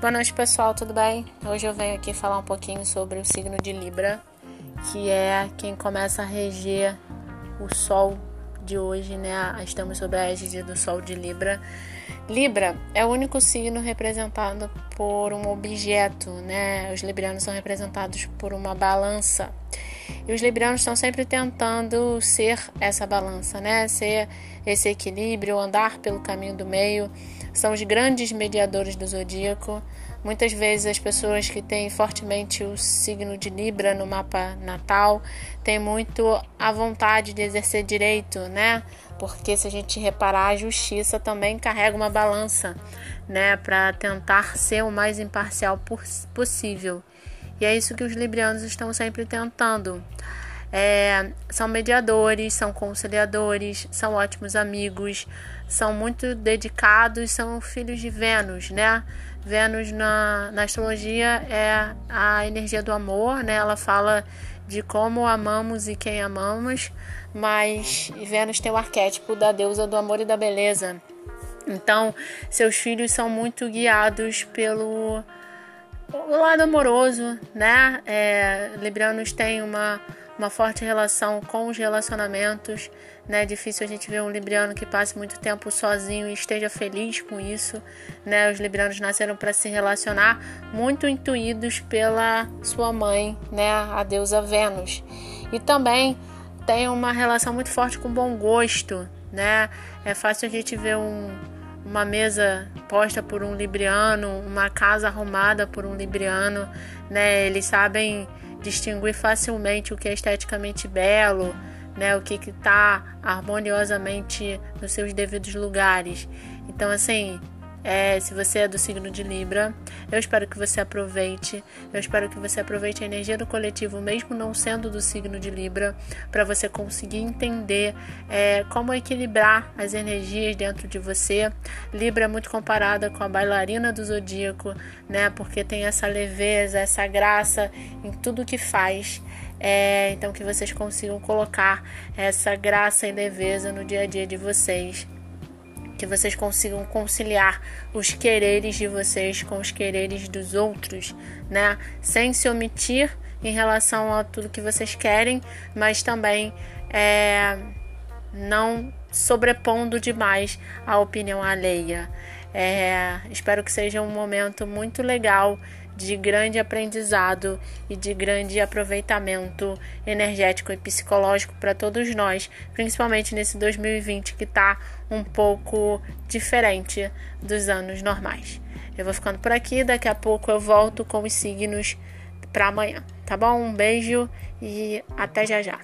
Boa noite, pessoal, tudo bem? Hoje eu venho aqui falar um pouquinho sobre o signo de Libra, que é quem começa a reger o Sol de hoje, né? Estamos sob a égide do Sol de Libra. Libra é o único signo representado por um objeto, né? Os librianos são representados por uma balança. E os librianos estão sempre tentando ser essa balança, né? Ser esse equilíbrio, andar pelo caminho do meio. São os grandes mediadores do zodíaco. Muitas vezes as pessoas que têm fortemente o signo de Libra no mapa natal têm muito a vontade de exercer direito, né? Porque se a gente reparar, a justiça também carrega uma balança, né, para tentar ser o mais imparcial possível. E é isso que os librianos estão sempre tentando. É, são mediadores, são conciliadores, são ótimos amigos, são muito dedicados, são filhos de Vênus, né? Vênus na, na astrologia é a energia do amor, né? Ela fala de como amamos e quem amamos, mas Vênus tem o arquétipo da deusa do amor e da beleza. Então, seus filhos são muito guiados pelo o lado amoroso, né? É, Librianos têm uma, uma forte relação com os relacionamentos, né? É difícil a gente ver um Libriano que passe muito tempo sozinho e esteja feliz com isso, né? Os Librianos nasceram para se relacionar muito intuídos pela sua mãe, né? A deusa Vênus. E também tem uma relação muito forte com bom gosto, né? É fácil a gente ver um uma mesa posta por um libriano, uma casa arrumada por um libriano, né? Eles sabem distinguir facilmente o que é esteticamente belo, né? O que está harmoniosamente nos seus devidos lugares. Então, assim, é, se você é do signo de Libra, eu espero que você aproveite. Eu espero que você aproveite a energia do coletivo, mesmo não sendo do signo de Libra, para você conseguir entender é, como equilibrar as energias dentro de você. Libra é muito comparada com a bailarina do zodíaco, né? Porque tem essa leveza, essa graça em tudo que faz. É, então que vocês consigam colocar essa graça e leveza no dia a dia de vocês que vocês consigam conciliar os quereres de vocês com os quereres dos outros, né? Sem se omitir em relação a tudo que vocês querem, mas também é, não sobrepondo demais a opinião alheia. É, espero que seja um momento muito legal de grande aprendizado e de grande aproveitamento energético e psicológico para todos nós, principalmente nesse 2020 que está um pouco diferente dos anos normais. Eu vou ficando por aqui, daqui a pouco eu volto com os signos para amanhã, tá bom? Um beijo e até já já.